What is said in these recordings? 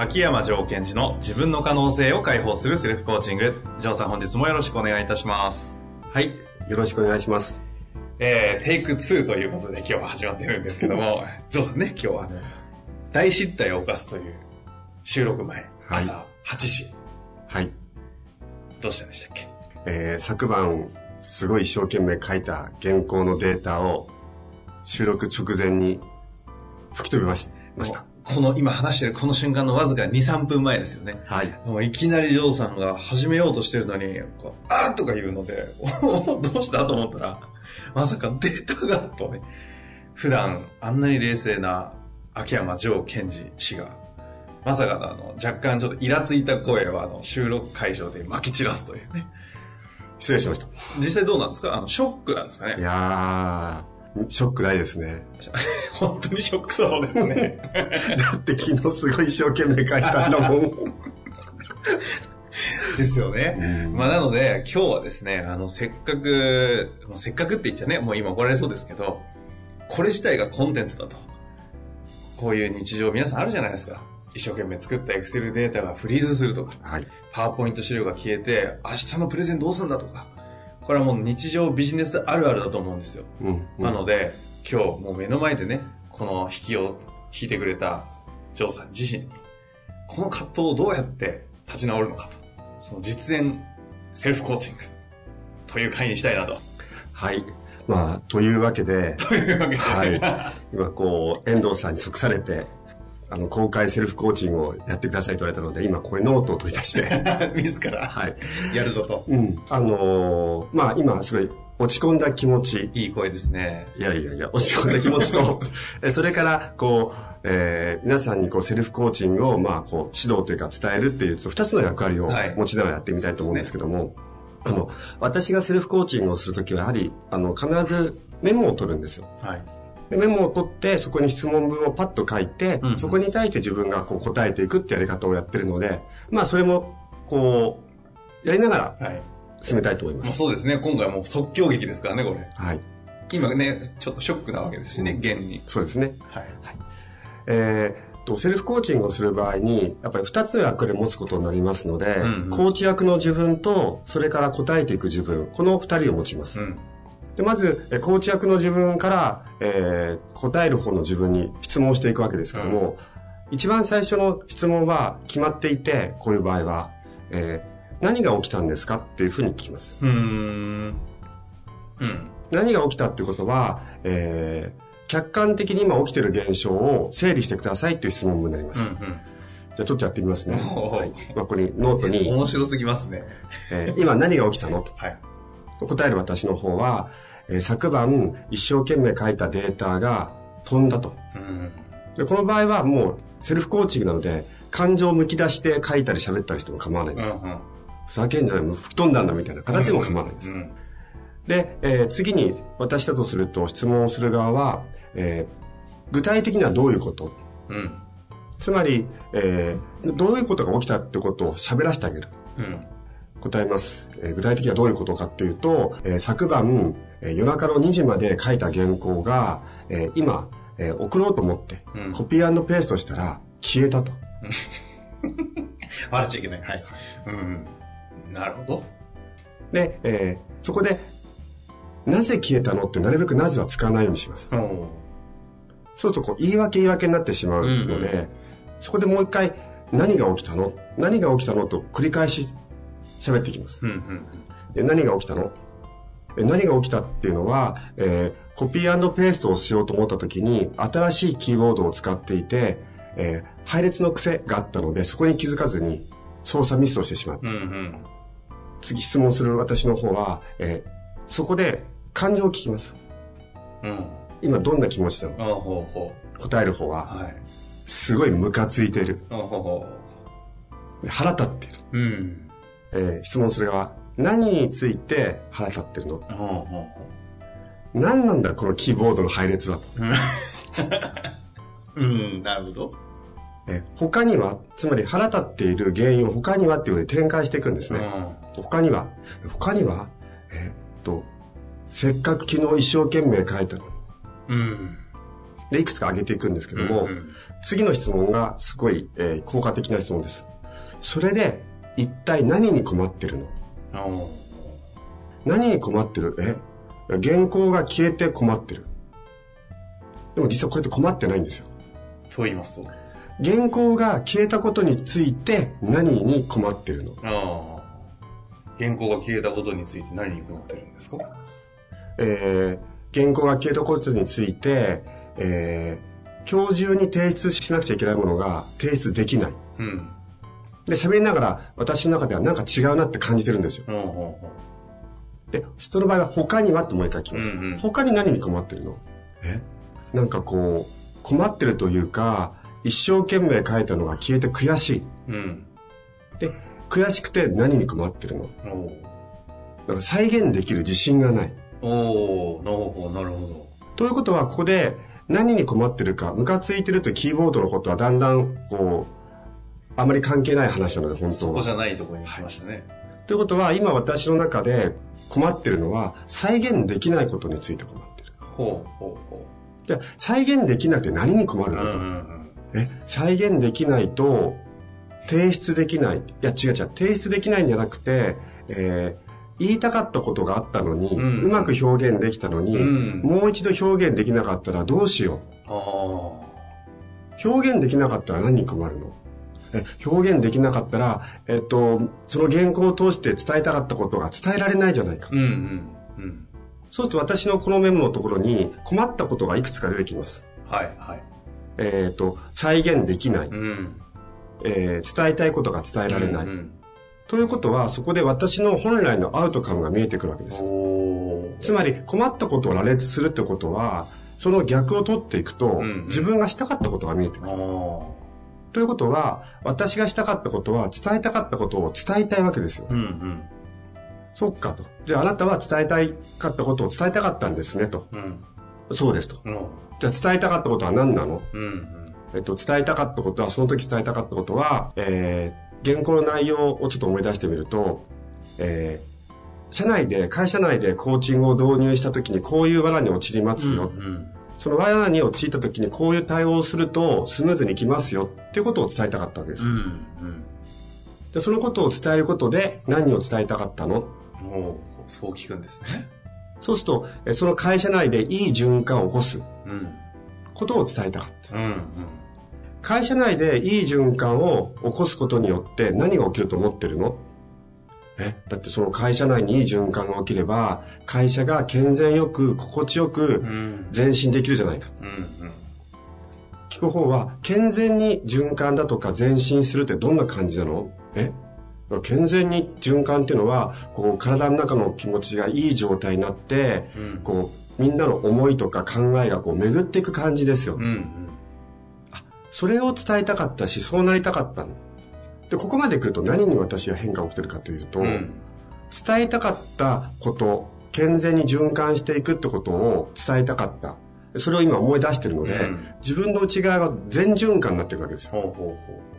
秋山城賢治の自分の可能性を解放するセルフコーチング城さん本日もよろしくお願いいたしますはいよろしくお願いしますえー、テイク2ということで今日は始まってるんですけども、ジョーさんね、今日はね、大失態を犯すという収録前、朝8時。はい。どうしたんでしたっけ？えー、昨晩、すごい一生懸命書いた原稿のデータを収録直前に吹き飛びました。この今話してるこの瞬間のわずか2、3分前ですよね。はい。もういきなりジョーさんが始めようとしてるのに、こうあーとか言うので、どうしたと思ったら、まさかデータがとね、普段あんなに冷静な秋山城賢治氏が、まさかのあの、若干ちょっとイラついた声をあの、収録会場で撒き散らすというね。失礼しました。実際どうなんですか？あの、ショックなんですかね？いやー、ショックないですね。本当にショックそうですね。だって昨日すごい一生懸命書いたんだもん。ですよね。まあなので、今日はですね、あの、せっかく、せっかくって言っちゃね、もう今怒られそうですけど、これ自体がコンテンツだと。こういう日常皆さんあるじゃないですか。一生懸命作ったエクセルデータがフリーズするとか、はい、パワーポイント資料が消えて、明日のプレゼンどうするんだとか、これはもう日常ビジネスあるあるだと思うんですよ。うんうん、なので、今日もう目の前でね、この引きを引いてくれたジョーさん自身に、この葛藤をどうやって立ち直るのかと。その実演セルフコーチングという回にしたいなと。はい。まあ、というわけで、というわけで、はい。今、こう、遠藤さんに促されて、あの、公開セルフコーチングをやってくださいと言われたので、今、これノートを取り出して。自ら、はい。やるぞと。うん。あのー、まあ、今、すごい、落ち込んだ気持ち。いい声ですね。いやいやいや、落ち込んだ気持ちと、それから、こう、えー、皆さんにこうセルフコーチングを、まあ、こう、指導というか伝えるっていう、二つの役割を持ちながらやってみたいと思うんですけども、はいね、あの、私がセルフコーチングをするときは、やはり、あの、必ずメモを取るんですよ。はい。でメモを取って、そこに質問文をパッと書いて、うんうん、そこに対して自分がこう答えていくってやり方をやってるので、まあ、それも、こう、やりながら、進めたいと思います。はい、そうですね。今回はもう即興劇ですからね、これ。はい。今ね、ちょっとショックなわけですしね、現に。そうですね。はい。はいえー、と、セルフコーチングをする場合に、やっぱり二つの役割を持つことになりますので、うんうん、コーチ役の自分と、それから答えていく自分、この二人を持ちます。うん、でまず、コーチ役の自分から、えー、答える方の自分に質問していくわけですけども、うん、一番最初の質問は決まっていて、こういう場合は、えー、何が起きたんですかっていうふうに聞きます。うん。うん。何が起きたってことは、えー、客観的に今起きてる現象を整理してくださいっていう質問文になります。うんうん、じゃあちょっとやってみますね。はい、まあ、ここにノートに。面白すぎますね。えー、今何が起きたの？と。はい。答える私の方は、えー、昨晩一生懸命書いたデータが飛んだと。うん、でこの場合はもうセルフコーチングなので、感情をむき出して書いたり喋ったりしても構わないんです。うんうん、ふざけんじゃない、吹っ飛んだんだみたいな形でも構わないんです。うんうん、で、えー、次に私だとすると質問をする側は、えー、具体的にはどういうこと、うん、つまり、えー、どういうことが起きたってことを喋らせてあげる。うん、答えます、えー。具体的にはどういうことかっていうと、えー、昨晩、えー、夜中の2時まで書いた原稿が、えー、今、えー、送ろうと思って、うん、コピーペーストしたら消えたと。笑っちゃいけない。はい。うん。なるほど。で、えー、そこでなぜ消えたのってなるべくなぜは使わないようにします。そうするとこう言い訳言い訳になってしまうので、うんうん、そこでもう一回何が起きたの？何が起きたのと繰り返し喋っていきます。うんうん、で何が起きたの？何が起きたっていうのは、えー、コピーペーストをしようと思った時に新しいキーボードを使っていて、えー、配列の癖があったのでそこに気づかずに操作ミスをしてしまった。うんうん、次質問する私の方は、えー、そこで感情を聞きます。うん。今どんな気持ちなの？あほうほう答える方は、はい、すごいムカついてる。あほうほう腹立ってる。うん。えー、質問する側、何について腹立ってるの、ほうほうほう何なんだこのキーボードの配列は？うん、なるほど。え他には、つまり腹立っている原因を他には？っていうふうに展開していくんですね。うん、他には、他には、えー、っと、せっかく昨日一生懸命書いたのに。うん。で、いくつか挙げていくんですけども、うんうん、次の質問がすごい、えー、効果的な質問です。それで、一体何に困ってるの？何に困ってる？え？原稿が消えて困ってる。でも実はこれって困ってないんですよ。と言いますと？原稿が消えたことについて何に困ってるの？ああ。原稿が消えたことについて何に困ってるんですか？えー、原稿が消えたことについて、えー、今日中に提出しなくちゃいけないものが提出できない。うん。で、喋りながら私の中ではなんか違うなって感じてるんですよ。うんうんうん、で、人の場合は他にはってもう一回聞きます。うんうん、他に何に困ってるの？え？なんかこう、困ってるというか、一生懸命書いたのが消えて悔しい。うん。で、悔しくて何に困ってるの？だから再現できる自信がない。おおなるほど、なるほど。ということは、ここで何に困ってるか、ムカついてるとキーボードのことはだんだん、こう、あまり関係ない話なので、本当は。そこじゃないところに来ましたね。はい、ということは、今私の中で困ってるのは、再現できないことについて困ってる。ほうほうほう。じゃ再現できなくて何に困るの？と。うんうんうん、え、再現できないと、提出できない。いや、違う違う。提出できないんじゃなくて、えー、言いたかったことがあったのに、うん、うまく表現できたのに、うん、もう一度表現できなかったらどうしよう？表現できなかったら何に困るの？え 表現できなかったら、えっと、その原稿を通して伝えたかったことが伝えられないじゃないか。うんうんうん、そうすると私のこのメモのところに困ったことがいくつか出てきます。はいはい。えっ、と、再現できない。うん、えー、伝えたいことが伝えられない。うんうんということは、そこで私の本来のアウトカムが見えてくるわけです。つまり、困ったことを羅列するってことは、その逆を取っていくと、うんうん、自分がしたかったことが見えてくる。ということは、私がしたかったことは、伝えたかったことを伝えたいわけですよ。うんうん、そっかと。じゃあ、あなたは伝えたいかったことを伝えたかったんですね、と。うん、そうですと。うん、じゃあ、伝えたかったことは何なの、うんうん、えっと、伝えたかったことは、その時伝えたかったことは、えー、原稿の内容をちょっと思い出してみると、えー、社内で、会社内でコーチングを導入した時にこういう罠に陥りますよ。うんうん、その罠に陥った時にこういう対応をするとスムーズにいきますよっていうことを伝えたかったわけです。うんうん、でそのことを伝えることで何を伝えたかったの？そう聞くんですね。そうすると、その会社内でいい循環を起こすことを伝えたかった。うんうん会社内でいい循環を起こすことによって何が起きると思ってるの？えだってその会社内にいい循環が起きれば、会社が健全よく、心地よく前進できるじゃないか。うんうん、聞く方は、健全に循環だとか前進するってどんな感じなの？え？健全に循環っていうのは、こう、体の中の気持ちがいい状態になって、うん、こう、みんなの思いとか考えがこう巡っていく感じですよ。うんうん。それを伝えたかったし、そうなりたかったで、ここまで来ると何に私は変化が起きてるかというと、うん、伝えたかったこと、健全に循環していくってことを伝えたかった。それを今思い出してるので、うん、自分の内側が全循環になってるわけですよ。ほうほうほう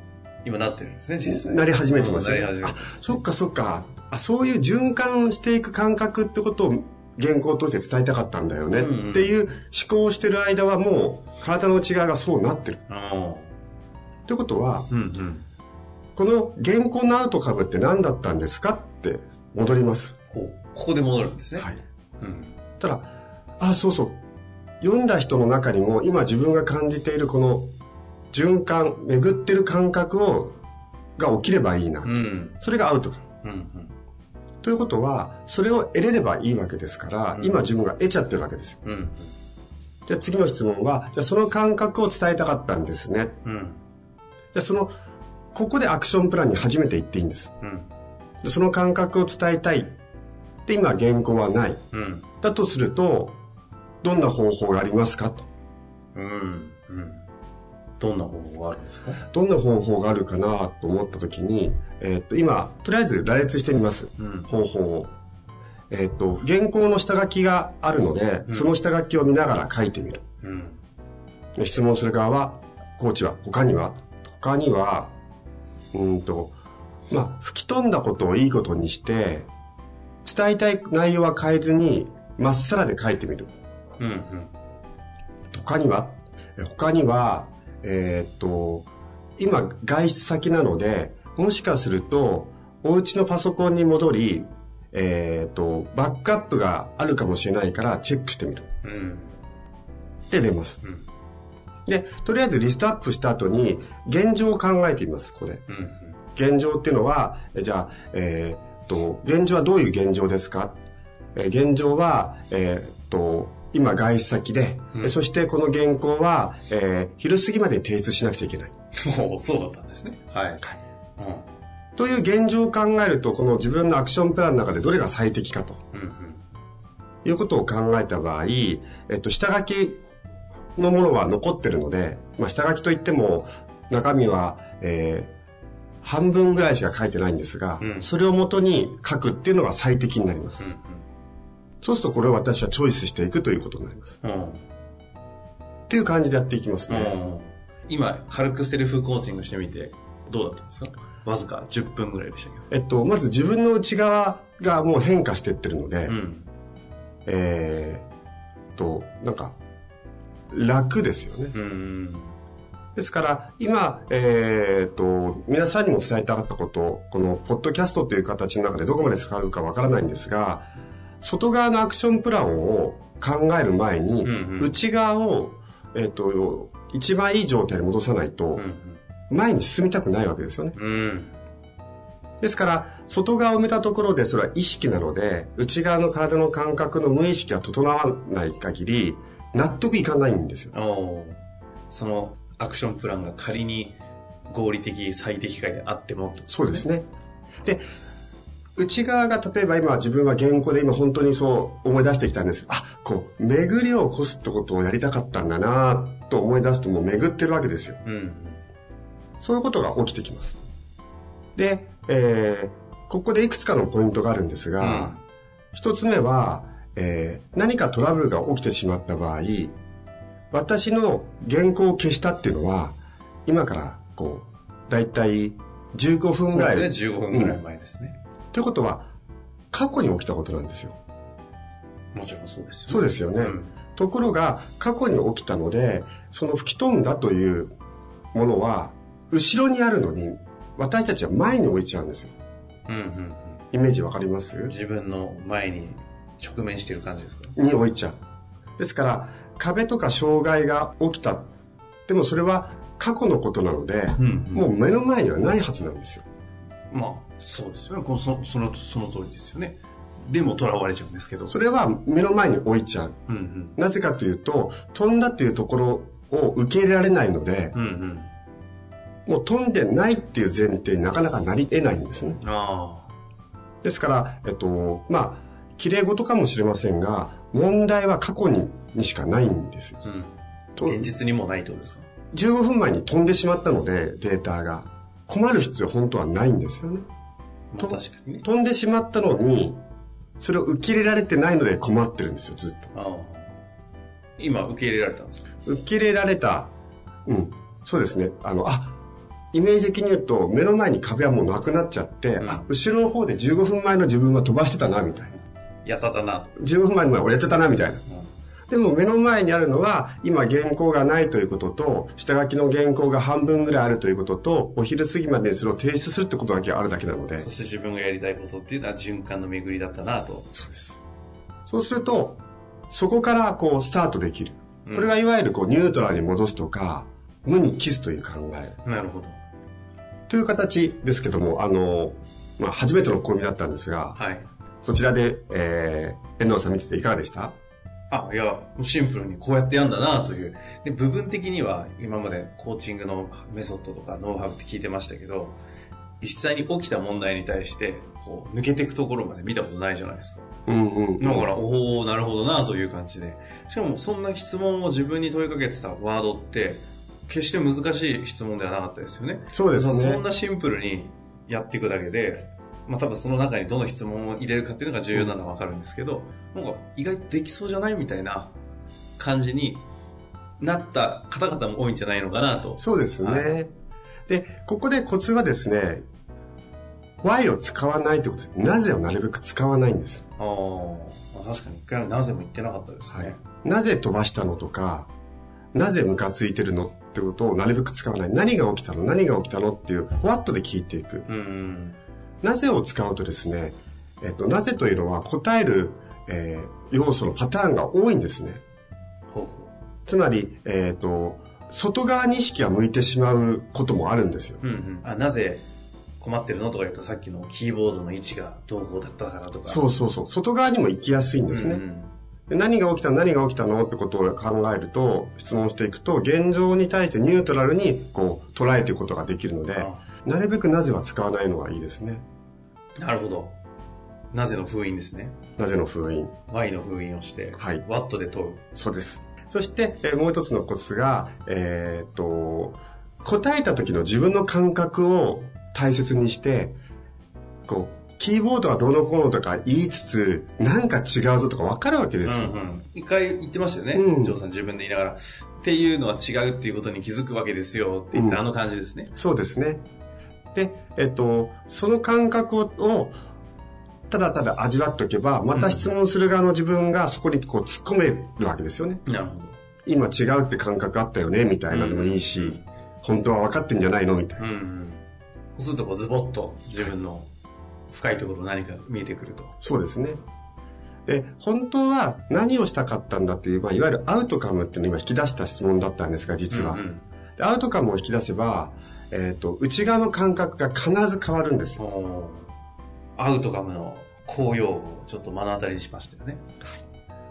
今なってるんですね、実際。なり始めてますね。あ、そっかそっか。あ、そういう循環していく感覚ってことを原稿として伝えたかったんだよねっていう思考をしてる間はもう体の内側がそうなってる。ということは、うんうん、この原稿のアウトカムって何だったんですかって戻ります。ここで戻るんですね。はい。うん、ただ、あ、そうそう。読んだ人の中にも今自分が感じているこの循環、巡ってる感覚を、が起きればいいな。うん、それがアウトカム。うんうんということは、それを得れればいいわけですから、うん、今自分が得ちゃってるわけですよ。うん、じゃあ次の質問は、じゃあその感覚を伝えたかったんですね。うん、じゃあその、ここでアクションプランに初めて行っていいんです。うん、でその感覚を伝えたい。で、今原稿はない。うん、だとすると、どんな方法がありますか？と。うん。うん。どんな方法があるんですか？どんな方法があるかなと思った時に、えー、っと、今、とりあえず羅列してみます。うん、方法を。えー、っと、原稿の下書きがあるので、うん、その下書きを見ながら書いてみる。うん、質問する側は、コーチは他には他には、うんと、まあ、吹き飛んだことをいいことにして、伝えたい内容は変えずに、まっさらで書いてみる。うんうん。他には？他には、えー、っと、今、外出先なので、もしかすると、お家のパソコンに戻り、えー、っと、バックアップがあるかもしれないからチェックしてみる。うん。で、出ます。うん。で、とりあえずリストアップした後に、現状を考えてみます、ここで。うん、現状っていうのは、じゃあ、えー、っと、現状はどういう現状ですか？えー、現状は、えー、っと、今外出先で、うん、そしてこの原稿は、えー、昼過ぎまで提出しなくちゃいけない。もうそうだったんですね。はい。はいうん、という現状を考えると、この自分のアクションプランの中でどれが最適かと。うんうん、いうことを考えた場合、えっと、下書きのものは残ってるので、まあ、下書きといっても、中身は、えー、半分ぐらいしか書いてないんですが、うん、それをもとに書くっていうのが最適になります。うんうん、そうするとこれを私はチョイスしていくということになります。うん、っていう感じでやっていきますね。今、軽くセルフコーチングしてみて、どうだったんですか？わずか10分ぐらいでしたけど。えっと、まず自分の内側がもう変化していってるので、うん、えー、と、なんか、楽ですよね。ですから、今、えっ、ー、と、皆さんにも伝えたかったこと、この、ポッドキャストという形の中でどこまで使うかわからないんですが、外側のアクションプランを考える前に、うんうん、内側を、えっ、ー、と、一番いい状態に戻さないと、前に進みたくないわけですよね。うん、ですから、外側を埋めたところでそれは意識なので、内側の体の感覚の無意識が整わない限り、納得いかないんですよ。そのアクションプランが仮に合理的、最適解であっても。そうですね。で、内側が例えば今自分は原稿で今本当にそう思い出してきたんですあ、こう、巡りを起こすってことをやりたかったんだなと思い出すともう巡ってるわけですよ。うん、そういうことが起きてきます。で、えー、ここでいくつかのポイントがあるんですが、一、うん、つ目は、えー、何かトラブルが起きてしまった場合、私の原稿を消したっていうのは、今からこう、だいたい15分ぐらい。そうですね、15分ぐらい前ですね。うん、ということは、過去に起きたことなんですよ。もちろんそうですよね。そうですよね。うん、ところが、過去に起きたので、その吹き飛んだというものは、後ろにあるのに、私たちは前に置いちゃうんですよ。うんうん、うん、イメージわかります？自分の前に直面している感じですか？に置いちゃう。ですから、壁とか障害が起きた。でもそれは過去のことなので、うんうん、もう目の前にはないはずなんですよ。まあ、そうですよね。そのそのその通りですよね。でも囚われちゃうんですけど。それは目の前に置いちゃう。うんうん、なぜかというと、飛んだっていうところを受け入れられないので、うんうん、もう飛んでないっていう前提になかなかなり得ないんですね。ですから、えっと、まあ、綺麗事かもしれませんが、問題は過去ににしかないんですよ。うん、現実にもないってことですか ?15 分前に飛んでしまったので、データが。困る必要本当はないんですよね。まあ、確かにね。飛んでしまったのに、それを受け入れられてないので困ってるんですよ、ずっと。今、受け入れられたんですか？受け入れられた。うん。そうですね。あの、あ、イメージ的に言うと、目の前に壁はもうなくなっちゃって、うん、あ、後ろの方で15分前の自分は飛ばしてたな、みたいな。やっただな。15分前に俺やっちゃったな、みたいな。でも目の前にあるのは、今原稿がないということと、下書きの原稿が半分ぐらいあるということと、お昼過ぎまでにそれを提出するってことだけあるだけなので。そして自分がやりたいことっていうのは循環の巡りだったなと。そうです。そうすると、そこからこうスタートできる。これがいわゆるこうニュートラルに戻すとか、無にキスという考え。なるほど。という形ですけども、あの、まあ、初めての試みだったんですが、はい。そちらで、えー、遠藤さん見てていかがでした？あ、いや、シンプルにこうやってやんだなという。で、部分的には今までコーチングのメソッドとかノウハウって聞いてましたけど、実際に起きた問題に対して、こう、抜けていくところまで見たことないじゃないですか。うんうん。だから、おおなるほどなという感じで。しかも、そんな質問を自分に問いかけてたワードって、決して難しい質問ではなかったですよね。そうですね。そんなシンプルにやっていくだけで、まあ多分その中にどの質問を入れるかっていうのが重要なのはわかるんですけど、なんか意外とできそうじゃないみたいな感じになった方々も多いんじゃないのかなと。そうですね。はい、で、ここでコツはですね、Y を使わないってことです。なぜをなるべく使わないんです。ああ、確かに一回もなぜも言ってなかったですね。はい、なぜ飛ばしたのとか、なぜムカついてるのってことをなるべく使わない。何が起きたの？何が起きたの？っていう、What で聞いていく。うん、なぜを使うとですね、えっと、なぜというのは答える、えー、要素のパターンが多いんですね。つまり、えっ、ー、と、外側に意識が向いてしまうこともあるんですよ。うんうん、あなぜ困ってるのとか言うとさっきのキーボードの位置がどうこうだったからとか。そうそうそう。外側にも行きやすいんですね。うんうんで何が起きたの？何が起きたの？ってことを考えると、質問していくと、現状に対してニュートラルにこう捉えていくことができるので、なるべくなぜは使わないのがいいですね。なるほど。なぜの封印ですね。なぜの封印。Y の封印をして、はい。ワットで問う。そうです。そして、えー、もう一つのコツが、えー、っと、答えた時の自分の感覚を大切にして、こう、キーボードはどうのこうのとか言いつつ、なんか違うぞとか分かるわけですよ。うんうん、一回言ってましたよね。うん、ジョーさん自分で言いながら。っていうのは違うっていうことに気づくわけですよって言ったあの感じですね。そうですね。で、えっと、その感覚を、ただただ味わっておけば、また質問する側の自分がそこにこう突っ込めるわけですよね。なるほど。今違うって感覚あったよね、みたいなのもいいし、うん、本当は分かってんじゃないのみたいな。うん、うん。そうするとこうズボッと自分の深いところ何か見えてくると。そうですね。で、本当は何をしたかったんだっていう、まあ、いわゆるアウトカムっていうのを今引き出した質問だったんですが、実は。うんうん、アウトカムを引き出せば、えっ、ー、と、内側の感覚が必ず変わるんですよ。アウトカムの公用語をちょっと目の当たりにしましたよね。はい、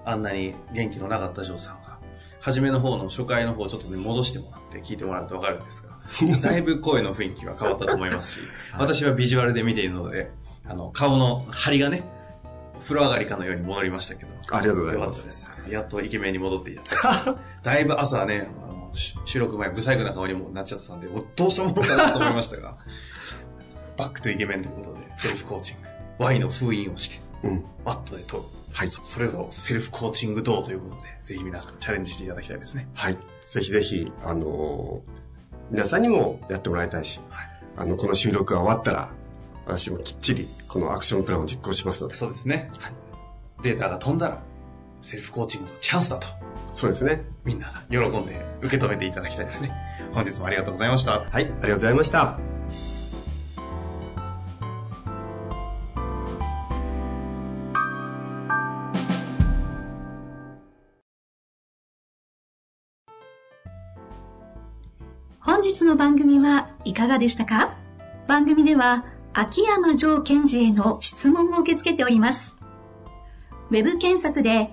あんなに元気のなかったジョーさんが、初めの方の初回の方をちょっとね、戻してもらって聞いてもらうとわかるんですが、だいぶ声の雰囲気は変わったと思いますし、私はビジュアルで見ているので、あの、顔の張りがね、風呂上がりかのように戻りましたけど。ありがとうございます。す。やっとイケメンに戻っていた。だいぶ朝はね、あの収録前、不細工な顔にもなっちゃってたんで、どうしたものかなと思いましたが、バックとイケメンということで、セルフコーチング。Y の封印をして、うん、バットで問う。はい。それぞれセルフコーチングどうということで、ぜひ皆さんチャレンジしていただきたいですね。はい。ぜひぜひ、あのー、皆さんにもやってもらいたいし、はい、あの、この収録が終わったら、私もきっちりこのアクションプランを実行しますので。そうですね。はい。データが飛んだら、セルフコーチングのチャンスだと。そうですね。みんな喜んで受け止めていただきたいですね。本日もありがとうございました。はい、ありがとうございました。本日の番組はいかがでしたか？番組では秋山城賢治への質問を受け付けております。ウェブ検索で